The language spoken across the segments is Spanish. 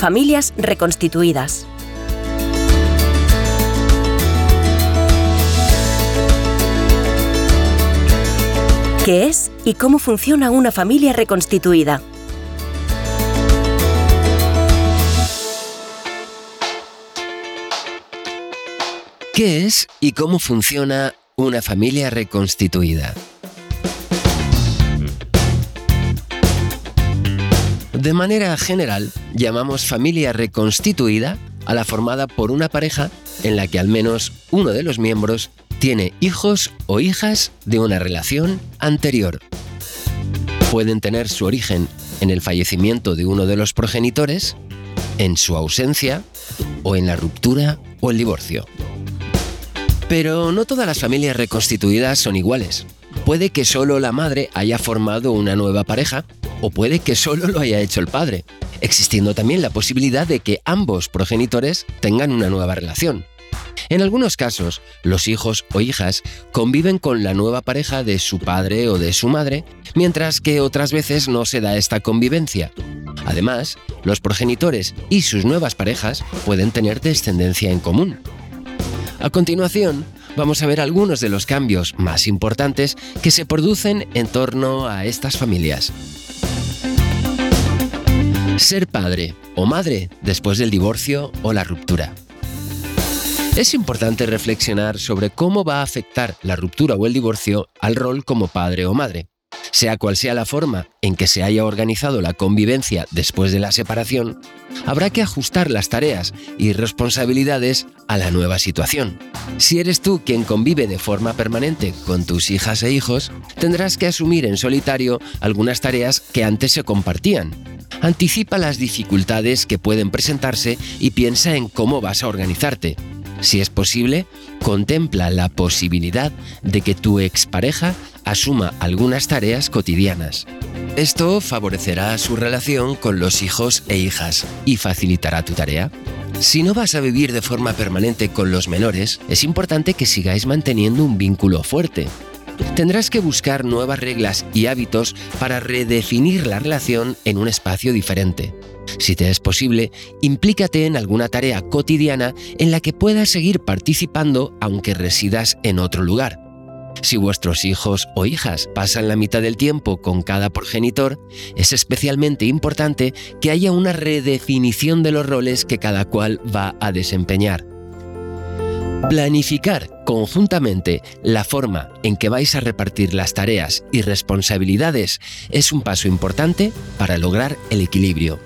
Familias reconstituidas. ¿Qué es y cómo funciona una familia reconstituida? ¿Qué es y cómo funciona una familia reconstituida? De manera general, llamamos familia reconstituida a la formada por una pareja en la que al menos uno de los miembros tiene hijos o hijas de una relación anterior. Pueden tener su origen en el fallecimiento de uno de los progenitores, en su ausencia o en la ruptura o el divorcio. Pero no todas las familias reconstituidas son iguales. Puede que solo la madre haya formado una nueva pareja o puede que solo lo haya hecho el padre, existiendo también la posibilidad de que ambos progenitores tengan una nueva relación. En algunos casos, los hijos o hijas conviven con la nueva pareja de su padre o de su madre, mientras que otras veces no se da esta convivencia. Además, los progenitores y sus nuevas parejas pueden tener descendencia en común. A continuación, vamos a ver algunos de los cambios más importantes que se producen en torno a estas familias. Ser padre o madre después del divorcio o la ruptura. Es importante reflexionar sobre cómo va a afectar la ruptura o el divorcio al rol como padre o madre. Sea cual sea la forma en que se haya organizado la convivencia después de la separación, habrá que ajustar las tareas y responsabilidades a la nueva situación. Si eres tú quien convive de forma permanente con tus hijas e hijos, tendrás que asumir en solitario algunas tareas que antes se compartían, Anticipa las dificultades que pueden presentarse y piensa en cómo vas a organizarte. Si es posible, contempla la posibilidad de que tu expareja asuma algunas tareas cotidianas. Esto favorecerá su relación con los hijos e hijas y facilitará tu tarea. Si no vas a vivir de forma permanente con los menores, es importante que sigáis manteniendo un vínculo fuerte tendrás que buscar nuevas reglas y hábitos para redefinir la relación en un espacio diferente. Si te es posible, implícate en alguna tarea cotidiana en la que puedas seguir participando aunque residas en otro lugar. Si vuestros hijos o hijas pasan la mitad del tiempo con cada progenitor, es especialmente importante que haya una redefinición de los roles que cada cual va a desempeñar. Planificar conjuntamente la forma en que vais a repartir las tareas y responsabilidades es un paso importante para lograr el equilibrio.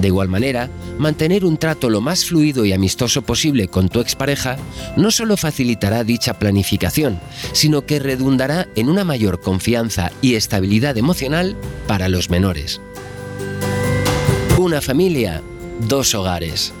De igual manera, mantener un trato lo más fluido y amistoso posible con tu expareja no solo facilitará dicha planificación, sino que redundará en una mayor confianza y estabilidad emocional para los menores. Una familia, dos hogares.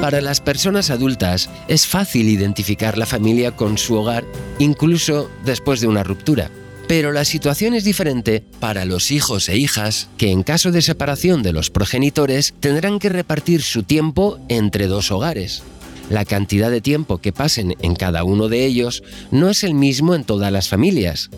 Para las personas adultas es fácil identificar la familia con su hogar incluso después de una ruptura. Pero la situación es diferente para los hijos e hijas que en caso de separación de los progenitores tendrán que repartir su tiempo entre dos hogares. La cantidad de tiempo que pasen en cada uno de ellos no es el mismo en todas las familias.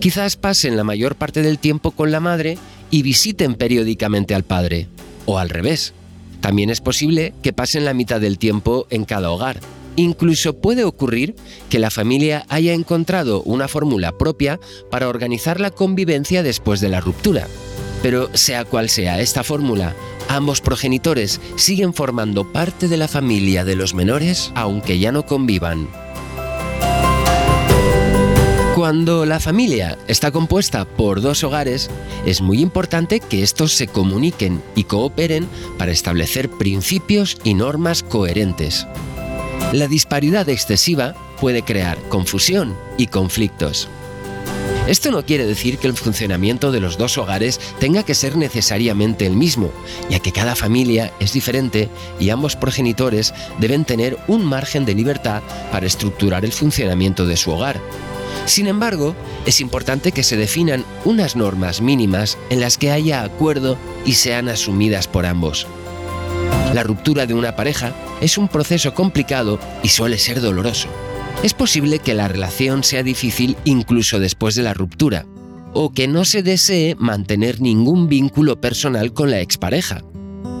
Quizás pasen la mayor parte del tiempo con la madre y visiten periódicamente al padre, o al revés. También es posible que pasen la mitad del tiempo en cada hogar. Incluso puede ocurrir que la familia haya encontrado una fórmula propia para organizar la convivencia después de la ruptura. Pero sea cual sea esta fórmula, ambos progenitores siguen formando parte de la familia de los menores aunque ya no convivan. Cuando la familia está compuesta por dos hogares, es muy importante que estos se comuniquen y cooperen para establecer principios y normas coherentes. La disparidad excesiva puede crear confusión y conflictos. Esto no quiere decir que el funcionamiento de los dos hogares tenga que ser necesariamente el mismo, ya que cada familia es diferente y ambos progenitores deben tener un margen de libertad para estructurar el funcionamiento de su hogar sin embargo, es importante que se definan unas normas mínimas en las que haya acuerdo y sean asumidas por ambos. La ruptura de una pareja es un proceso complicado y suele ser doloroso. Es posible que la relación sea difícil incluso después de la ruptura, o que no se desee mantener ningún vínculo personal con la expareja.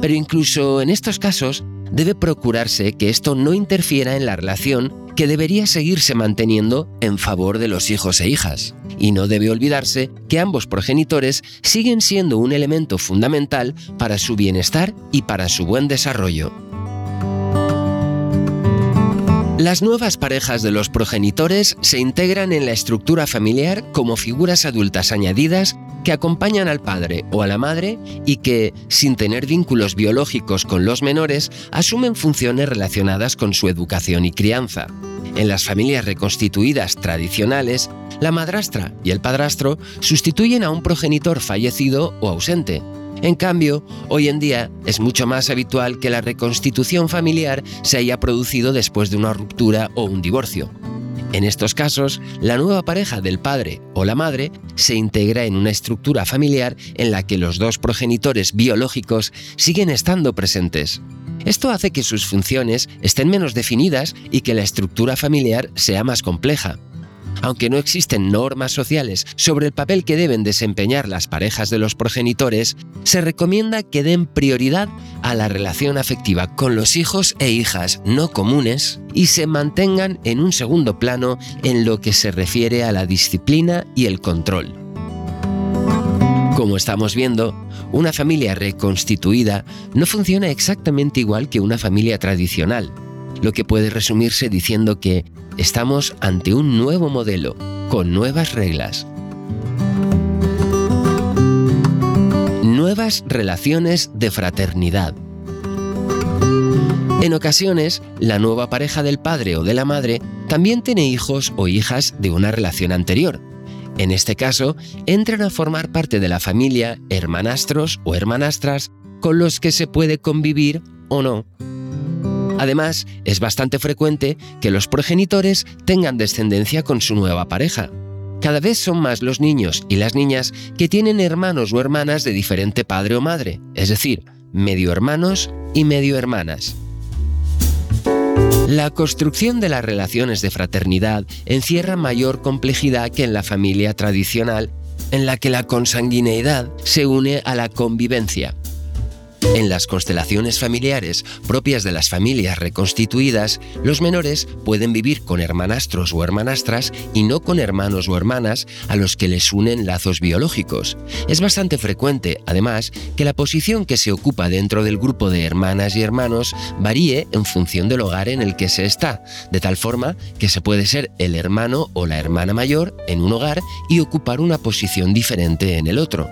Pero incluso en estos casos, debe procurarse que esto no interfiera en la relación que debería seguirse manteniendo en favor de los hijos e hijas. Y no debe olvidarse que ambos progenitores siguen siendo un elemento fundamental para su bienestar y para su buen desarrollo. Las nuevas parejas de los progenitores se integran en la estructura familiar como figuras adultas añadidas que acompañan al padre o a la madre y que, sin tener vínculos biológicos con los menores, asumen funciones relacionadas con su educación y crianza. En las familias reconstituidas tradicionales, la madrastra y el padrastro sustituyen a un progenitor fallecido o ausente, en cambio, hoy en día es mucho más habitual que la reconstitución familiar se haya producido después de una ruptura o un divorcio. En estos casos, la nueva pareja del padre o la madre se integra en una estructura familiar en la que los dos progenitores biológicos siguen estando presentes. Esto hace que sus funciones estén menos definidas y que la estructura familiar sea más compleja. Aunque no existen normas sociales sobre el papel que deben desempeñar las parejas de los progenitores, se recomienda que den prioridad a la relación afectiva con los hijos e hijas no comunes y se mantengan en un segundo plano en lo que se refiere a la disciplina y el control. Como estamos viendo, una familia reconstituida no funciona exactamente igual que una familia tradicional, lo que puede resumirse diciendo que Estamos ante un nuevo modelo, con nuevas reglas. Nuevas relaciones de fraternidad. En ocasiones, la nueva pareja del padre o de la madre también tiene hijos o hijas de una relación anterior. En este caso, entran a formar parte de la familia hermanastros o hermanastras con los que se puede convivir o no Además, es bastante frecuente que los progenitores tengan descendencia con su nueva pareja. Cada vez son más los niños y las niñas que tienen hermanos o hermanas de diferente padre o madre, es decir, medio hermanos y medio hermanas. La construcción de las relaciones de fraternidad encierra mayor complejidad que en la familia tradicional, en la que la consanguineidad se une a la convivencia. En las constelaciones familiares propias de las familias reconstituidas, los menores pueden vivir con hermanastros o hermanastras y no con hermanos o hermanas a los que les unen lazos biológicos. Es bastante frecuente, además, que la posición que se ocupa dentro del grupo de hermanas y hermanos varíe en función del hogar en el que se está, de tal forma que se puede ser el hermano o la hermana mayor en un hogar y ocupar una posición diferente en el otro.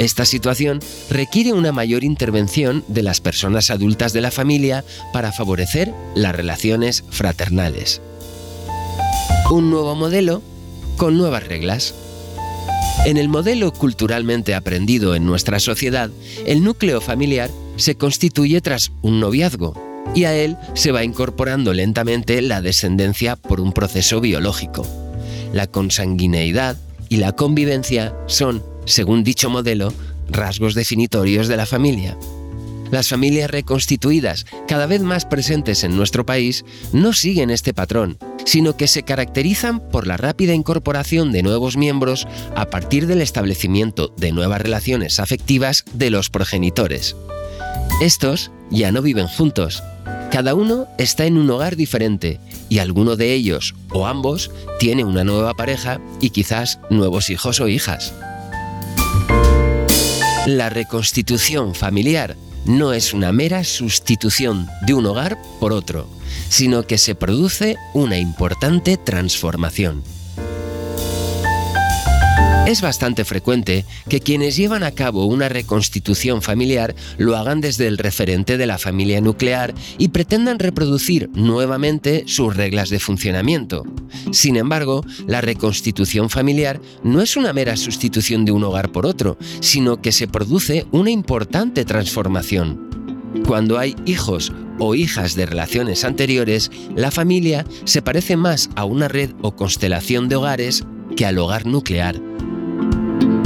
Esta situación requiere una mayor intervención de las personas adultas de la familia para favorecer las relaciones fraternales. Un nuevo modelo con nuevas reglas. En el modelo culturalmente aprendido en nuestra sociedad, el núcleo familiar se constituye tras un noviazgo y a él se va incorporando lentamente la descendencia por un proceso biológico. La consanguineidad y la convivencia son según dicho modelo, rasgos definitorios de la familia. Las familias reconstituidas, cada vez más presentes en nuestro país, no siguen este patrón, sino que se caracterizan por la rápida incorporación de nuevos miembros a partir del establecimiento de nuevas relaciones afectivas de los progenitores. Estos ya no viven juntos, cada uno está en un hogar diferente y alguno de ellos o ambos tiene una nueva pareja y quizás nuevos hijos o hijas. La reconstitución familiar no es una mera sustitución de un hogar por otro, sino que se produce una importante transformación. Es bastante frecuente que quienes llevan a cabo una reconstitución familiar lo hagan desde el referente de la familia nuclear y pretendan reproducir nuevamente sus reglas de funcionamiento. Sin embargo, la reconstitución familiar no es una mera sustitución de un hogar por otro, sino que se produce una importante transformación. Cuando hay hijos o hijas de relaciones anteriores, la familia se parece más a una red o constelación de hogares que al hogar nuclear.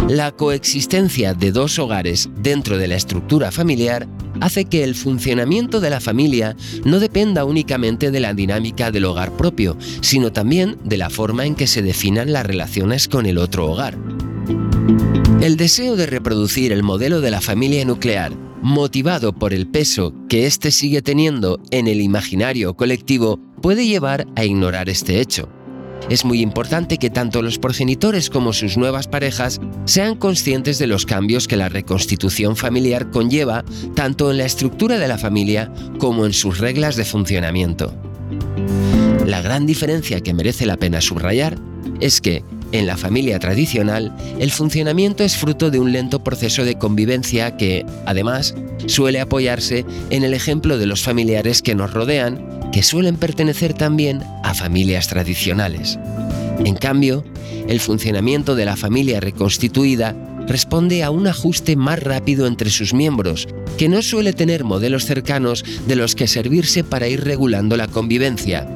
La coexistencia de dos hogares dentro de la estructura familiar hace que el funcionamiento de la familia no dependa únicamente de la dinámica del hogar propio, sino también de la forma en que se definan las relaciones con el otro hogar. El deseo de reproducir el modelo de la familia nuclear motivado por el peso que éste sigue teniendo en el imaginario colectivo, puede llevar a ignorar este hecho. Es muy importante que tanto los progenitores como sus nuevas parejas sean conscientes de los cambios que la reconstitución familiar conlleva tanto en la estructura de la familia como en sus reglas de funcionamiento. La gran diferencia que merece la pena subrayar es que, en la familia tradicional, el funcionamiento es fruto de un lento proceso de convivencia que, además, suele apoyarse en el ejemplo de los familiares que nos rodean, que suelen pertenecer también a familias tradicionales. En cambio, el funcionamiento de la familia reconstituida responde a un ajuste más rápido entre sus miembros, que no suele tener modelos cercanos de los que servirse para ir regulando la convivencia.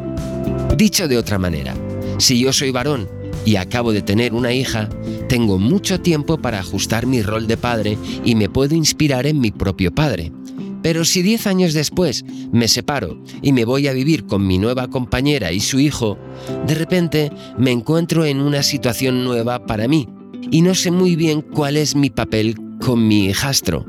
Dicho de otra manera, si yo soy varón y acabo de tener una hija, tengo mucho tiempo para ajustar mi rol de padre y me puedo inspirar en mi propio padre. Pero si 10 años después me separo y me voy a vivir con mi nueva compañera y su hijo, de repente me encuentro en una situación nueva para mí y no sé muy bien cuál es mi papel con mi hijastro.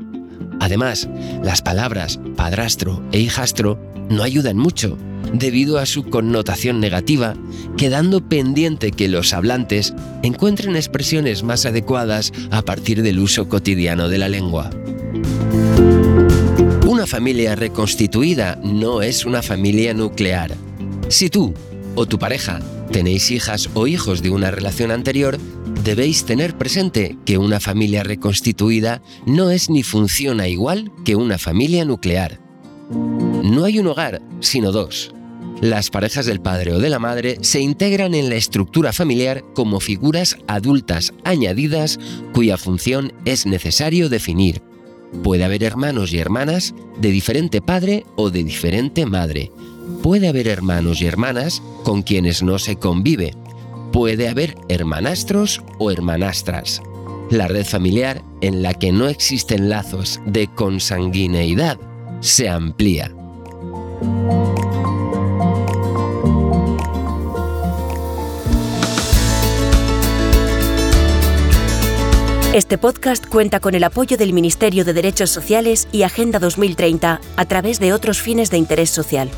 Además, las palabras padrastro e hijastro no ayudan mucho debido a su connotación negativa, quedando pendiente que los hablantes encuentren expresiones más adecuadas a partir del uso cotidiano de la lengua. Una familia reconstituida no es una familia nuclear. Si tú o tu pareja tenéis hijas o hijos de una relación anterior, debéis tener presente que una familia reconstituida no es ni funciona igual que una familia nuclear. No hay un hogar, sino dos. Las parejas del padre o de la madre se integran en la estructura familiar como figuras adultas añadidas cuya función es necesario definir. Puede haber hermanos y hermanas de diferente padre o de diferente madre. Puede haber hermanos y hermanas con quienes no se convive. Puede haber hermanastros o hermanastras. La red familiar en la que no existen lazos de consanguineidad se amplía. Este podcast cuenta con el apoyo del Ministerio de Derechos Sociales y Agenda 2030 a través de otros fines de interés social.